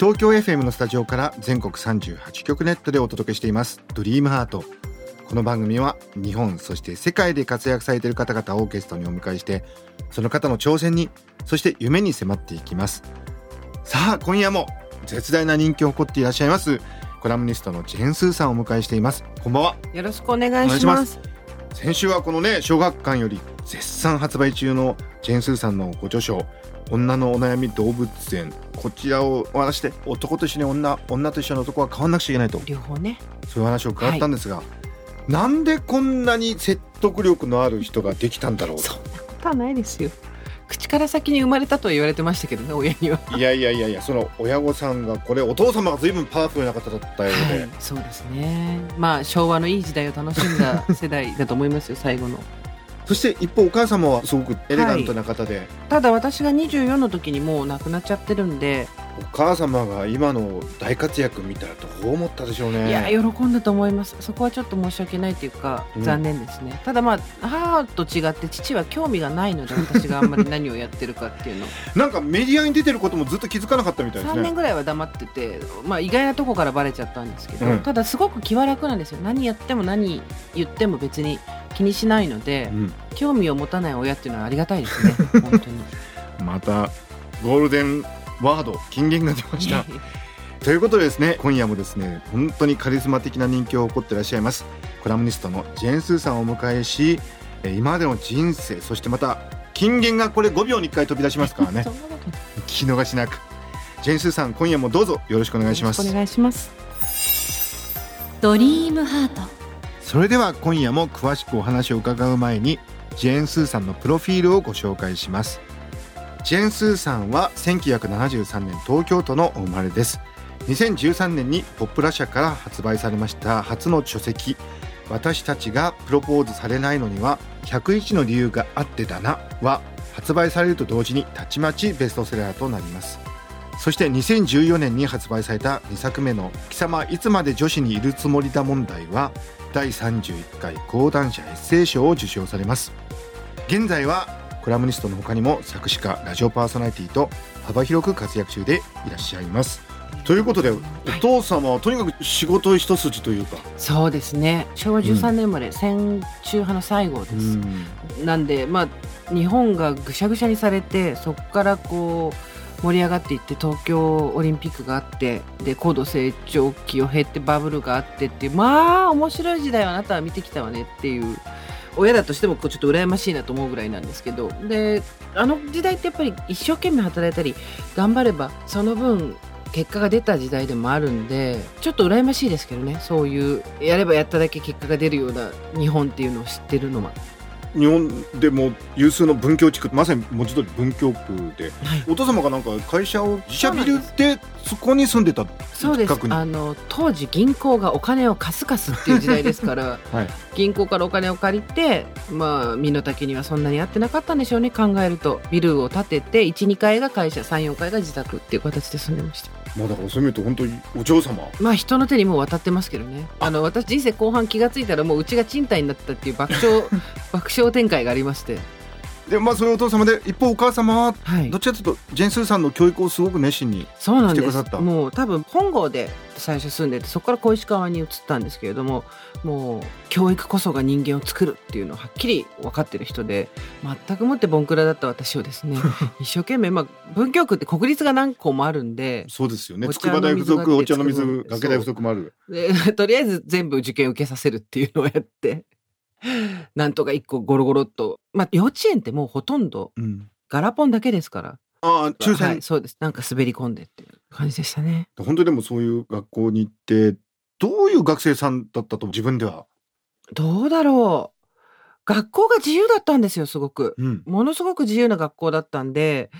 東京 FM のスタジオから全国38局ネットでお届けしています。ドリームハート。この番組は日本そして世界で活躍されている方々をゲストにお迎えしてその方の挑戦にそして夢に迫っていきます。さあ今夜も絶大な人気を誇っていらっしゃいますコラムニストのジェーン・スーさんをお迎えしています。こんばんは。よろしくお願いします。先週はこのね小学館より絶賛発売中のジェーン・スーさんのご著書「女のお悩み動物園」こちらをお話して男と一緒に女女と一緒の男は変わんなくちゃいけないと両方ね。そういう話を伺ったんですが、なんでこんなに説得力のある人ができたんだろうそんなことはないですよ。口から先に生まれたとは言われてましたけどね、親には。いやいやいやいやその親御さんがこれお父様が随分パワフルな方だったようで、はい、そうですね。まあ昭和のいい時代を楽しんだ世代だと思いますよ、最後の。そして一方お母様はすごくエレガントな方で、ただ私が24の時にもう亡くなっちゃってるんで、お母様が今の大活躍見たらどう思ったでしょうね。いや喜んだと思います。そこはちょっと申し訳ないというか、うん。残念ですね。ただまあ母と違って父は興味がないので、私があんまり何をやってるかっていうの。なんかメディアに出てることもずっと気づかなかったみたいです3ね年ぐらいは黙ってて、まあ、意外なとこからバレちゃったんですけど、うん。ただすごく気は楽なんですよ。何やっても何言っても別に気にしないので、うん。興味を持たない親っていうのはありがたいですね。本当に。またゴールデンワード金言が出ました。ということでですね今夜もですね本当にカリスマ的な人気を誇っていらっしゃいますコラムニストのジェーン・スーさんをお迎えしえー今までの人生そしてまた金言がこれ5秒に1回飛び出しますからね。聞き逃しなく。ジェーン・スーさん今夜もどうぞよろしくお願いします。お願いします。ドリームハート。それでは今夜も詳しくお話を伺う前にジェーン・スーさんのプロフィールをご紹介しますジェン・スーさんは1973年東京都のお生まれです。2013年にポップラ社から発売されました初の書籍「私たちがプロポーズされないのには101の理由があってだな」は発売されると同時にたちまちベストセラーとなります。そして2014年に発売された2作目の「貴様いつまで女子にいるつもりだ問題」は第31回講談社エッセイ賞を受賞されます。現在はコラムニストの他にも作詞家ラジオパーソナリティと幅広く活躍中でいらっしゃいます。ということでお父様はとにかく仕事一筋というか、そうですね。昭和13年生まれ、戦中派の最後です、なんでまあ日本がぐしゃぐしゃにされてそこからこう盛り上がっていって東京オリンピックがあってで高度成長期を経ってバブルがあってっていうまあ面白い時代をあなたは見てきたわねっていう親だとしてもこうちょっと羨ましいなと思うぐらいなんですけどであの時代ってやっぱり一生懸命働いたり頑張ればその分結果が出た時代でもあるんでちょっと羨ましいですけどねそういうやればやっただけ結果が出るような日本っていうのを知ってるのは。日本でも有数の文教地区まさに文字通り文教区ではい。お父様がなんか会社を自社ビルでそこに住んでたそうです。あの当時銀行がお金を貸す貸すっていう時代ですから、はい。銀行からお金を借りてまあ身の丈にはそんなに合ってなかったんでしょうね。考えるとビルを建てて12階が会社34階が自宅っていう形で住んでましたまあだからそういう意味で本当にお嬢様。まあ人の手にもう渡ってますけどね。あの私人生後半気がついたらもううちが賃貸になったっていう爆笑 爆笑展開がありましてでまあそういうお父様で一方お母様ははい。どっちかというとジェンスーさんの教育をすごく熱心にそうなんです。してくださった？もう多分本郷で最初住んでてそこから小石川に移ったんですけれどももう教育こそが人間を作るっていうのをはっきり分かってる人で全くもってボンクラだった私をですね 一生懸命まあ文京区って国立が何校もあるんでそうですよね。筑波大附属のお茶の水学大附属もある。でとりあえず全部受験受けさせるっていうのをやって なんとか一個ゴロゴロっと。まあ幼稚園ってもうほとんどうん。ガラポンだけですから。ああ抽選、はい、そうです。なんか滑り込んでっていう感じでしたね。本当にでもそういう学校に行ってどういう学生さんだったと自分では、どうだろう。学校が自由だったんですよすごく。うん、ものすごく自由な学校だったんで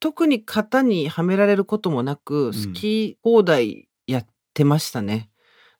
特に型にはめられることもなく好き放題やってましたね。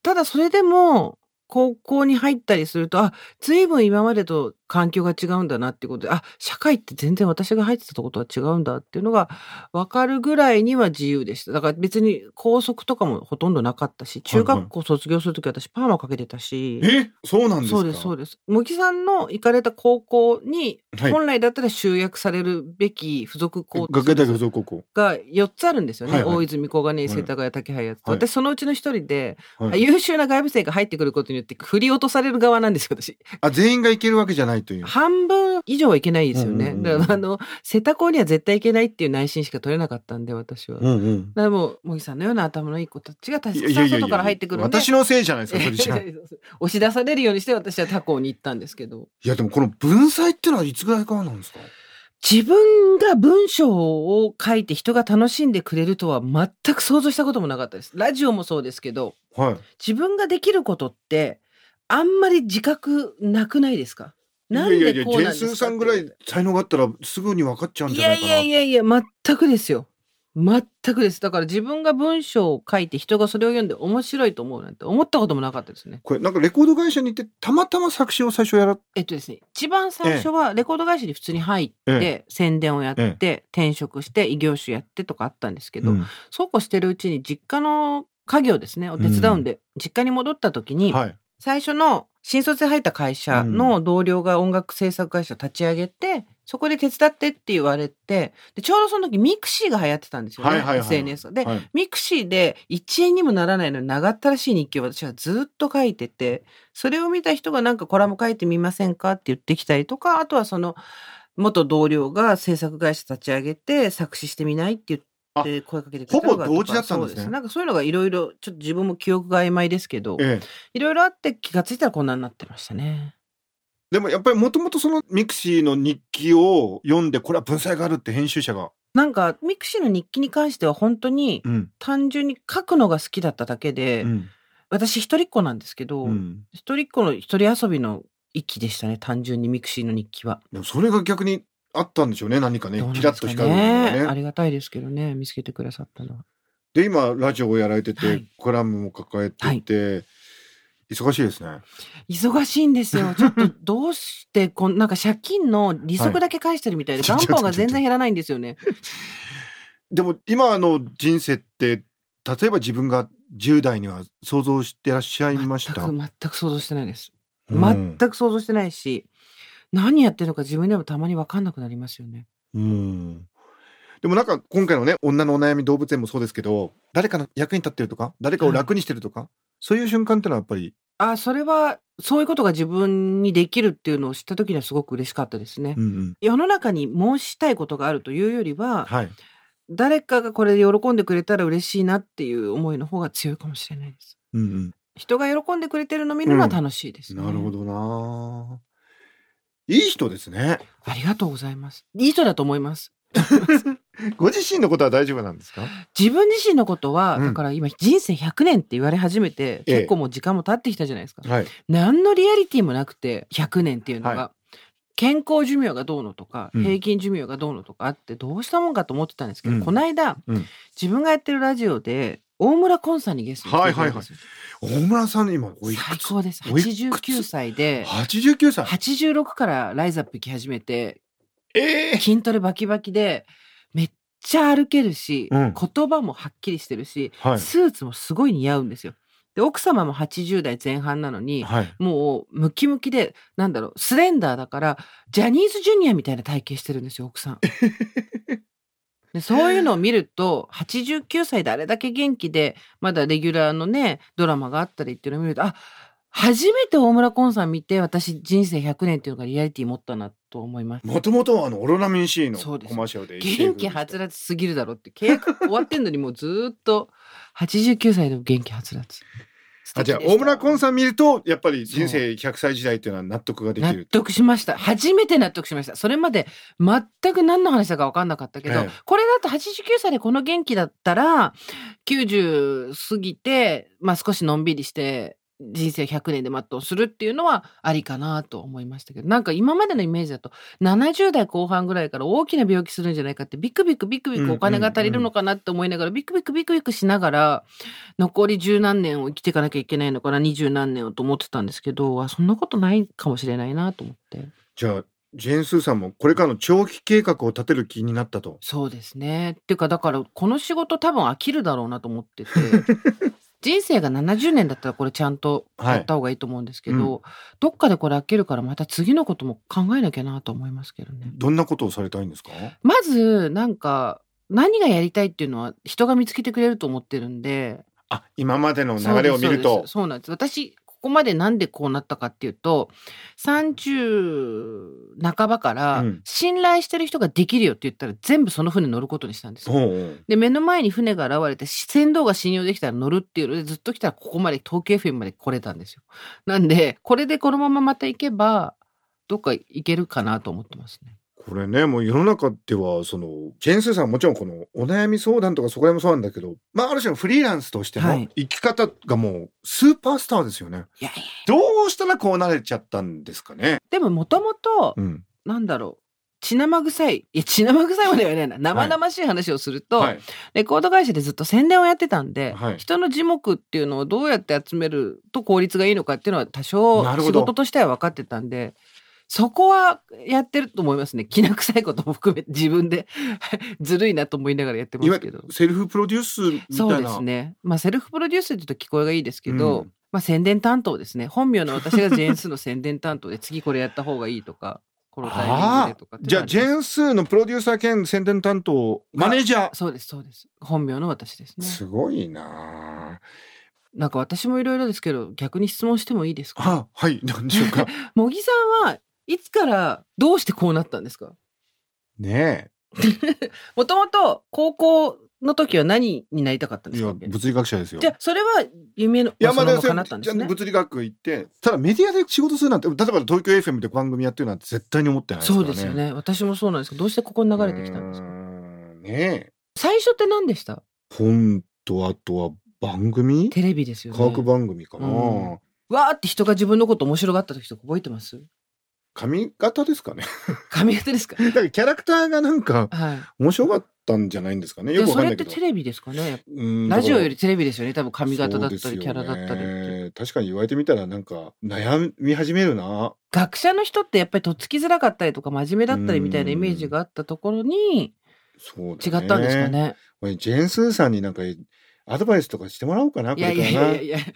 ただそれでも、高校に入ったりすると、あ、随分今までと環境が違うんだなっていうことで、あ、社会って全然私が入ってたとことは違うんだっていうのが分かるぐらいには自由でした。だから別に校則とかもほとんどなかったし、中学校卒業するとき私パーマかけてたし。え？そうなんですか？そうです、そうです。茂木さんの行かれた高校に、はい本来だったら集約されるべき付属校学芸大学附属高校。が4つあるんですよね。はいはい大泉、小金井、世田谷、竹早と。はい私そのうちの一人で、はい優秀な外部生が入ってくることによって振り落とされる側なんですよ、私。あ、全員がいけるわけじゃないという。半分以上はいけないですよね。だからあの、瀬田校には絶対いけないっていう内心しか取れなかったんで、私は。うんうん。らもう、茂木さんのような頭のいい子たちがたくいやいやいやいさん外から入ってくるんで。私のせいじゃないですか、それじゃ。い押し出されるようにして私は他校に行ったんですけど。や、でもこの文才ってのはいつぐらいからなんですか？自分が文章を書いて人が楽しんでくれるとは全く想像したこともなかったです。ラジオもそうですけど、はい。自分ができることってあんまり自覚なくないですか？なんいやいやいや、でこうジェンなんですかスーさんぐらい才能があったらすぐに分かっちゃうんいやいじゃないかな。やいやいや全くですよ。全くです。だから自分が文章を書いて人がそれを読んで面白いと思うなんて思ったこともなかったですね。これなんかレコード会社に行ってたまたま作詞を最初やらえっとですね一番最初はレコード会社に普通に入って、え宣伝をやって、え転職して異業種やってとかあったんですけど、うん。そうこうしてるうちに実家の家業ですねを手伝うんで、実家に戻った時に、はい。最初の新卒で入った会社の同僚が音楽制作会社を立ち上げて、そこで手伝ってって言われてでちょうどその時ミクシーが流行ってたんですよね、はいはいはい。SNS で、はい。ミクシーで1円にもならないのに長ったらしい日記を私はずっと書いててそれを見た人がなんかコラム書いてみませんかって言ってきたりとかあとはその元同僚が制作会社立ち上げて作詞してみないって言って声かけてくれたのがほぼ同時だったんですねなんかそういうのがいろいろちょっと自分も記憶が曖昧ですけどええ。いろいろあって気がついたらこんなになってましたね。でもやっぱりもともとそのミクシーの日記を読んでこれは文才があるって編集者が。なんかミクシーの日記に関しては本当にうん。単純に書くのが好きだっただけで、うん。私一人っ子なんですけど、うん。一人っ子の一人遊びの域でしたね単純にミクシーの日記は。でもそれが逆にあったんでしょうね何かねキラッと光るものねがね。ありがたいですけどね見つけてくださったのは。で今ラジオをやられてて、はいコラムも抱えてて、忙しいですね。忙しいんですよ。ちょっとどうしてこんなんか借金の利息だけ返してるみたいで、はい元本が全然減らないんですよね。でも今の人生って例えば自分が10代には想像してらっしゃいました？全く全く想像してないです。うん全く想像してないし、何やってるのか自分でもたまに分かんなくなりますよね。うんでもなんか今回のね女のお悩み動物園もそうですけど誰かの役に立ってるとか誰かを楽にしてるとか、そういう瞬間ってのはやっぱり、あ、それはそういうことが自分にできるっていうのを知った時にはすごく嬉しかったですね。うんうん世の中に申したいことがあるというよりは、はい、誰かがこれで喜んでくれたら嬉しいなっていう思いの方が強いかもしれないです。うん人が喜んでくれてるのを見るのは楽しいですね。うん、なるほどないい人ですね。ありがとうございます。いい人だと思います。ご自身のことは大丈夫なんですか？自分自身のことは、うん。だから今人生100年って言われ始めて、ええ。結構もう時間も経ってきたじゃないですか。はい。何のリアリティもなくて100年っていうのが、は健康寿命がどうのとか、うん。平均寿命がどうのとかあってどうしたもんかと思ってたんですけど、うん。この間、うん。自分がやってるラジオで大村コンさんにゲストに来ていただいたんです。よ大村さん今おいくつ？最高です。おいくつ？89歳で。89歳。86からライズアップ行き始めてええ筋トレバキバキでめっちゃ歩けるし、うん。言葉もはっきりしてるし、はい。スーツもすごい似合うんですよ。で奥様も80代前半なのに、はい。もうムキムキでなんだろうスレンダーだからジャニーズジュニアみたいな体型してるんですよ奥さん。でそういうのを見ると89歳であれだけ元気でまだレギュラーのねドラマがあったりっていうのを見るとあ初めて大村コンさん見て私人生100年っていうのがリアリティ持ったなと思います。もともとはあのオロナミン C のコマーシャルで元気はつらつすぎるだろうって 契約終わってんのにもうずーっと89歳でも元気はつらつ。あじゃあ大村コンんさん見るとやっぱり人生100歳時代っていうのは納得ができ納る得しました。初めて納得しました。それまで全く何の話だか分かんなかったけど、ええ。これだと89歳でこの元気だったら90過ぎて、まあ、少しのんびりして人生100年で全うするっていうのはありかなと思いましたけど、なんか今までのイメージだと、70代後半ぐらいから大きな病気するんじゃないかって、ビクビクビクビクお金が足りるのかなって思いながら、ビクビクビクビクしながら、残り十何年を生きていかなきゃいけないのかな、二十何年をと思ってたんですけど、あそんなことないかもしれないなと思って。じゃあジェーン・スーさんもこれからの長期計画を立てる気になったと。そうですね。っていうか、だから、この仕事多分飽きるだろうなと思ってて、人生が70年だったらこれちゃんとやった方がいいと思うんですけど、はどっかでこれ飽きるからまた次のことも考えなきゃなと思いますけどね。どんなことをされたいんですか？まず、なんか、何がやりたいっていうのは人が見つけてくれると思ってるんで、あ今までの流れを見ると。そうなんです。私、ここまでなんでこうなったかっていうと、30半ばからうん信頼してる人ができるよって言ったら全部その船乗ることにしたんですよ。ほうほうで、目の前に船が現れて、船頭が信用できたら乗るっていうので、ずっと来たらここまで、東京 FM まで来れたんですよ。なんで、これでこのまままた行けば、どっか行けるかなと思ってますね。これねもう世の中ではそのジェーン・スーさんはもちろんこのお悩み相談とかそこら辺もそうなんだけどまあある種のフリーランスとしてのはい生き方がもうスーパースターですよね。いやいや。どうしたらこうなれちゃったんですかね？でも、もともとう、ん。なんだろう。血生臭い。いや、血生臭いまでは言わないな。生々しい話をすると、はい。レコード会社でずっと宣伝をやってたんで、はい人の字幕っていうのをどうやって集めると効率がいいのかっていうのは多少仕事としては分かってたんで、そこはやってると思いますね。きな臭いことも含めて自分で ずるいなと思いながらやってますけど。セルフプロデュースみたいな。そうですね。まあセルフプロデュースって言うと聞こえがいいですけど、うんまあ宣伝担当ですね。本名の私がジェーンスーの宣伝担当で次これやった方がいいとか、このタイミングあでとかっていうじゃあジェーン・スーのプロデューサー兼宣伝担当マネージャー。そうです、そうです。本名の私ですね。すごいななんか私もいろいろですけど、逆に質問してもいいですか？あ。はい、なんでしょうか？茂木さんはいつからどうしてこうなったんですか？ね もともと高校の時は何になりたかったんですか？物理学者ですよ。じゃあそれは夢のいや、まあ、でそのまま叶ったんですね。物理学行って、ただメディアで仕事するなんて、例えば東京 FM で番組やってるなんて絶対に思ってないですからね。そうですよね。私もそうなんですけど、どうしてここに流れてきたんですか？ねえ。最初って何でした？本と、あとは番組？テレビですよね。科学番組かな、うんわーって人が自分のこと面白がった時とか覚えてます？髪型ですかね。髪型ですか？だからキャラクターがなんかはい。面白かったんじゃないんですかね。でよくわそれってかんないけど。テレビですかね？うんラジオよりりテレビですよね。多分髪型だったり、キャラだったり。確かに言われてみたらなんか悩み始めるな。学者の人ってやっぱりとっつきづらかったりとか真面目だったりみたいなイメージがあったところに違。ったんですか。ね？これジェーン・スーさんになんかアドバイスとかしてもらおうかな。こいやいやれからないやいやいや。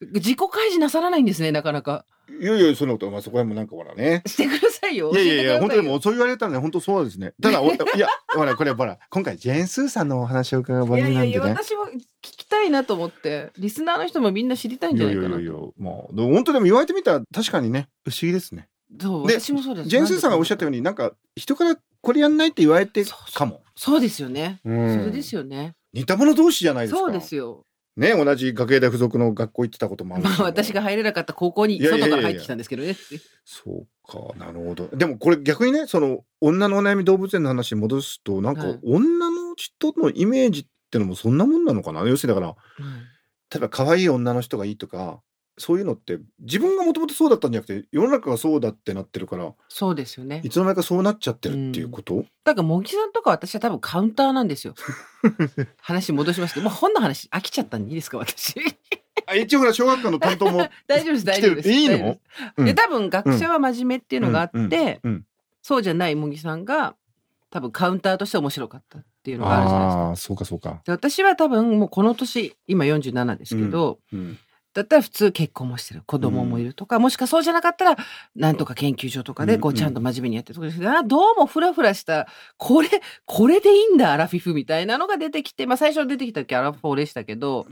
自己開示なさらないんですね、なかなか。いやいや、そんなこと、まあ、そこはもうなんかほらね。してくださいよ。いやいやいや、本当にもう。うそう言われたらね、本当そうですね。ただ、お いや、ほら、これほら、今回ジェーン・スーさんのお話を伺う番いやいやいや、組なんでね。私も聞きたいなと思って、リスナーの人もみんな知りたいんいじゃないかなやいやいやいやも本当でも言われてみたら確かにね、不思議ですね。そう、で私もそうです。ジェーン・スーさんがおっしゃったように、なんか、人からこれやんないって言われてかも。そうですよね。うんそれですよね。似た者同士じゃないですか。そうですよ。ね、同じ学芸大附属の学校行ってたこともあるしまあ私が入れなかった高校に外から入ってきたんですけどね。そうか、なるほど。でもこれ逆にね、その女のお悩み動物園の話に戻すと、なんかはい。女の人のイメージってのもそんなもんなのかな。要するにだから、うん例えば可愛い女の人がいいとか、そういうのって自分がもともとそうだったんじゃなくて、世の中がそうだってなってるから、そうですよねい。つの間にかそうなっちゃってるっていうこと、だから茂木さんとか私は多分カウンターなんですよ。話戻しますけど、もう本の話飽きちゃったんでいいですか私。あ一応ほら小学校の担当も 大丈夫です大丈夫です。いいの？で多分学者は真面目っていうのがあって、うんうんうんそうじゃない茂木さんが多分カウンターとして面白かったっていうのがあるじゃないですか。ああ、そうかそうか。で私は多分もうこの年今47ですけど、うん。だったら普通結婚もしてる。子供もいるとか、もしかそうじゃなかったらなんとか研究所とかでこううん。ちゃんと真面目にやってるとかです。けど、あどうもフラフラしたこれこれでいいんだアラフィフみたいなのが出てきて、まあ、最初出てきた時アラフォーでしたけど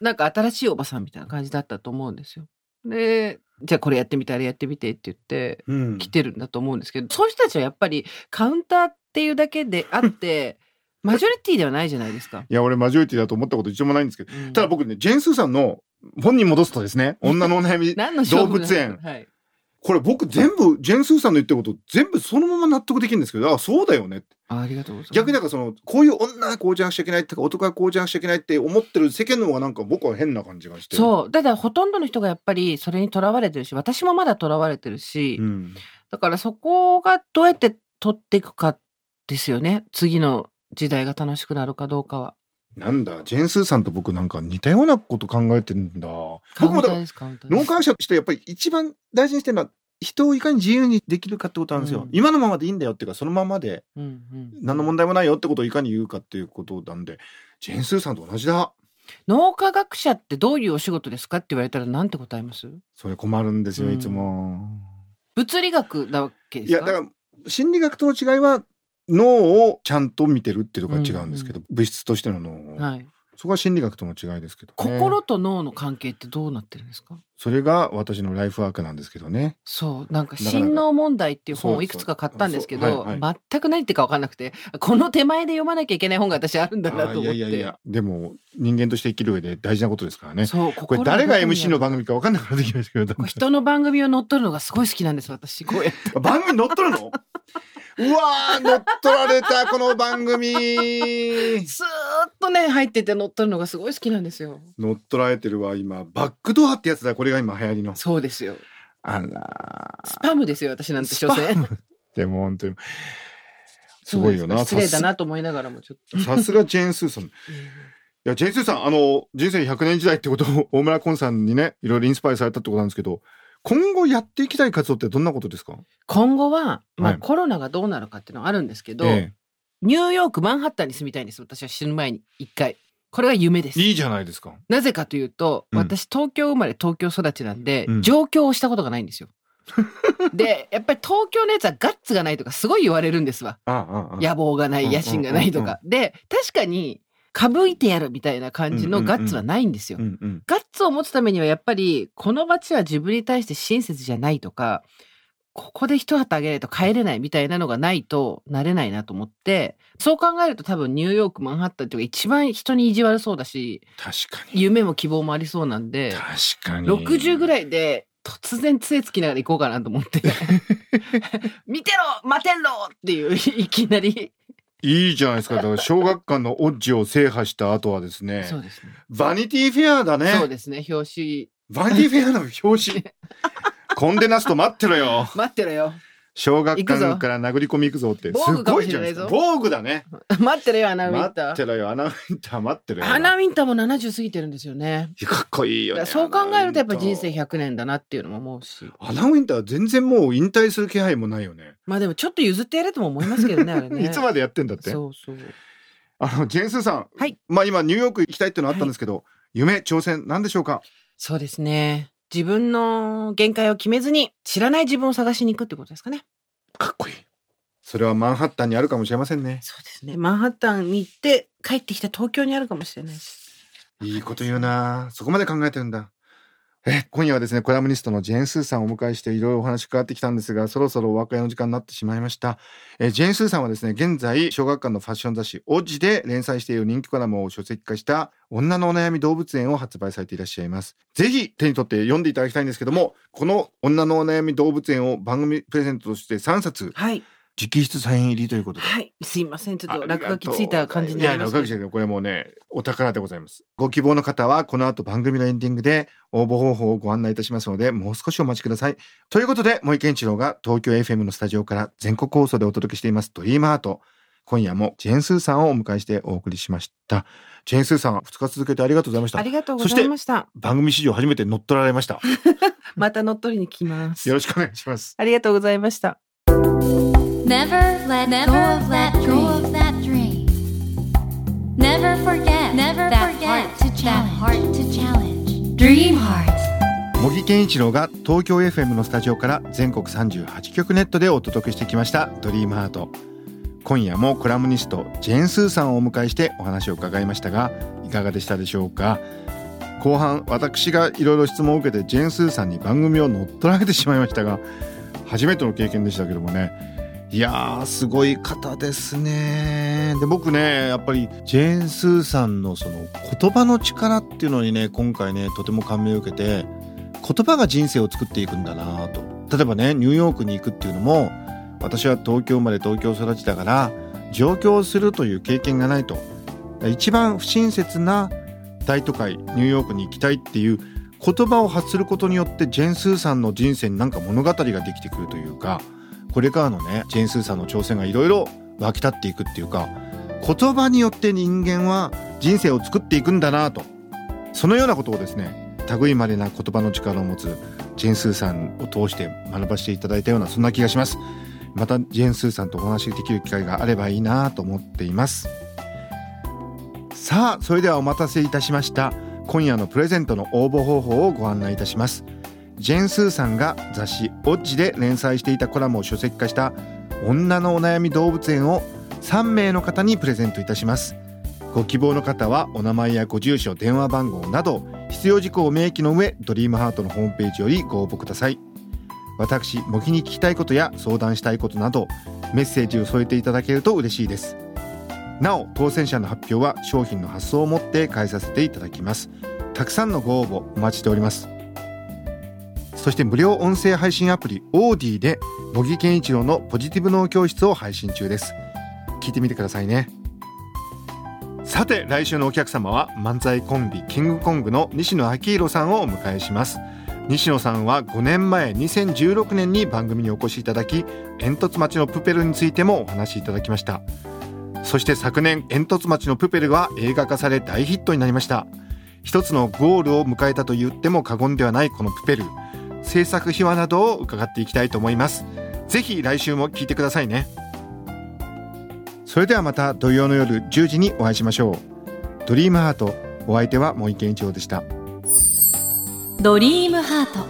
なんか新しいおばさんみたいな感じだったと思うんですよ。でじゃあこれやってみてあれやってみてって言ってうん。来てるんだと思うんですけど、そういう人たちはやっぱりカウンターっていうだけであってマジョリティではないじゃないですか。いや、俺マジョリティだと思ったこと一度もないんですけど、うんただ僕ね、ジェーン・スーさんの本に戻すとですね、女のお悩み、動物園はい、これ僕全部ジェーン・スーさんの言ってること全部そのまま納得できるんですけどあそうだよねってあありがとうございます。逆になんかそのこういう女がこうじゃなくちゃいけないとか男がこうじゃなくちゃいけないって思ってる世間の方がなんか僕は変な感じがしてそう。だからほとんどの人がやっぱりそれにとらわれてるし、私もまだとらわれてるし、うん、だからそこがどうやって取っていくかですよね。次の時代が楽しくなるかどうかは。なんだジェーン・スーさんと僕なんか似たようなこと考えてるんだ。僕もだからカウンターです、カウンターです。脳科学者としてやっぱり一番大事にしてるのは人をいかに自由にできるかってことなんですよ、うん。今のままでいいんだよっていうかそのままで何の問題もないよってことをいかに言うかっていうことなんでジェーン・スーさんと同じだ。脳科学者ってどういうお仕事ですかって言われたらなんて答えます？それ困るんですようん。いつも、物理学なわけですか？いやだから心理学との違いは脳をちゃんと見てるっていうところが違うんですけど、物質としての脳を、はい。そこは心理学との違いですけど、ね、心と脳の関係ってどうなってるんですか？それが私のライフワークなんですけどね。そう。なんか、心脳問題っていう本をいくつか買ったんですけど、そうはい全く何言ってるか分かんなくて、この手前で読まなきゃいけない本が私あるんだなあと思って。いやいやいやでも人間として生きる上で大事なことですからね。そう、これ誰が MC の番組組か分かんなくなってきましたけど人の番組を乗っ取るのがすごい好きなんです、私。こうやって。番組乗っ取るの？うわー乗っ取られたこの番組。スーッとね、入ってて乗っ取るのがすごい好きなんですよ。乗っ取られてるわ今。バックドアってやつだこれが今流行りの。そうですよ。あらスパムですよ、私なんて、所詮。でも本当にすごいよな失礼だなと思いながらもちょっと。さすがジェーン・スーさん。いやジェーン・スーさんあの人生100年時代ってことを大村昆さんにねいろいろインスパイアされたってことなんですけど今後やっていきたい活動ってどんなことですか？今後は、まあ、はいコロナがどうなるかっていうのはあるんですけど、えニューヨーク、マンハッタンに住みたいんです。私は死ぬ前に一回。これが夢ですえ。いいじゃないですかなぜかというと、うん私東京生まれ東京育ちなんで、うん上京をしたことがないんですよ。で、やっぱり東京のやつはガッツがないとかすごい言われるんですわ。ああああ野望がなうんい、野心がないとか。で、確かに、かぶいてやるみたいな感じのガッツはないんですよ。ガッツを持つためにはやっぱり、この街は自分に対して親切じゃないとか、ここで一旗あげないと帰れないみたいなのがないとなれないなと思って、そう考えると多分ニューヨーク、マンハッタンっていうのが一番人に意地悪そうだし、確かに夢も希望もありそうなんで、確かに60ぐいらいで突然杖つきながら行こうかなと思って、見てろ待てろっていう、いきなり。いいじゃないですかだから 小学館のオッジを制覇した後はですねそうですね。バニティフェアだねそうですね、表紙。バニティフェアの表紙コンデナスト待ってろよ待ってろよ。小学館から殴り込み行くぞってすごいじゃないですかヴォーグだね待ってろよ、アナウィンター。待ってろよアナウィンター待ってろよアナウィンターも70過ぎてるんですよね。かっこいいよねそう考えるとやっぱ人生ア100年だなっていうのも思うし。ナウィンターは全然もう引退する気配もないよねまあでもちょっと譲ってやれとも思いますけどね、あれね。いつまでやってんだって？そうそう。あのジェーンスーさんはいまあ今ニューヨーク行きたいっていうのはあったんですけど夢挑戦何でしょうか？そうですね。自分の限界を決めずに知らない自分を探しに行くってことですかね。かっこいいそれはマンハッタンにあるかもしれませんねそうですね。マンハッタンに行って帰ってきて東京にあるかもしれないし。いいこと言うなそこまで考えてるんだ。え、今夜はですね、コラムニストのジェーン・スーさんをお迎えしていろいろお話伺ってきたんですが、そろそろお別れの時間になってしまいました。えジェーン・スーさんはですね、現在、小学館のファッション雑誌、オッジで連載している人気コラムを書籍化した、女のお悩み動物園を発売されていらっしゃいます。ぜひ手に取って読んでいただきたいんですけども、この女のお悩み動物園を番組プレゼントとして3冊、はい。直筆サイン入りということで。はい。すいません。ちょっと落書きついた感じにいや、なりますけど。落書きじゃないこれもうね、お宝でございます。ご希望の方は、この後番組のエンディングで応募方法をご案内いたしますので、もう少しお待ちください。ということで、森健一郎が東京 FM のスタジオから全国放送でお届けしています、ドリームアート。今夜もジェーンスーさんをお迎えしてお送りしました。ジェーンスーさん、2日続けてありがとうございましたあ。りがとうございました。番組史上初めて乗っ取られました。また乗っ取りに来ますよ。ろしくお願いします。ありがとうございました。Never let go of that go of that dream. Never forget, never that forget heart to that heart to challenge. Dream heart. 茂木健一郎が東京 FM のスタジオから全国38局ネットでお届けしてきました「ドリームハート今夜もコラムニストジェーン・スーさんをお迎えしてお話を伺いましたがいかがでしたでしょうか？後半私がいろいろ質問を受けてジェーン・スーさんに番組を乗っ取られてしまいましたが初めての経験でしたけどもねいやーすごい方ですね。で僕ねやっぱりジェーン・スーさんのその言葉の力っていうのにね今回ねとても感銘を受けて言葉が人生を作っていくんだなと。例えばねニューヨークに行くっていうのも私は東京生まれ東京育ちだから上京するという経験がないと。一番不親切な大都会ニューヨークに行きたいっていう言葉を発することによってジェン・スーさんの人生になんか物語ができてくるというかこれからのねジェン・スーさんの挑戦がいろいろ湧き立っていくっていうか言葉によって人間は人生を作っていくんだなとそのようなことをですね類まれな言葉の力を持つジェン・スーさんを通して学ばせていただいたようなそんな気がします。またジェン・スーさんとお話しできる機会があればいいなと思っています。さあそれではお待たせいたしました。今夜のプレゼントの応募方法をご案内いたします。ジェン・スーさんが雑誌「オッジ」で連載していたコラムを書籍化した「女のお悩み動物園」を3名の方にプレゼントいたします。ご希望の方はお名前やご住所電話番号など必要事項を明記の上ドリームハートのホームページよりご応募ください。私模擬に聞きたいことや相談したいことなどメッセージを添えていただけると嬉しいです。なお当選者の発表は商品の発送をもって返させていただきます。たくさんのご応募お待ちしております。そして無料音声配信アプリオーディで茂木健一郎のポジティブ脳教室を配信中です。聞いてみてくださいね。さて来週のお客様は漫才コンビキングコングの西野昭弘さんをお迎えします。西野さんは5年前2016年に番組にお越しいただき煙突町のプペルについてもお話しいただきました。そして昨年煙突町のプペルは映画化され大ヒットになりました。一つのゴールを迎えたと言っても過言ではないこのプペル。制作秘話などを伺っていきたいと思います。ぜひ来週も聞いてくださいね。それではまた土曜の夜10時にお会いしましょう。ドリームハートお相手は森健一郎でした。ドリームハート。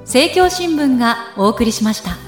政教新聞がお送りしました。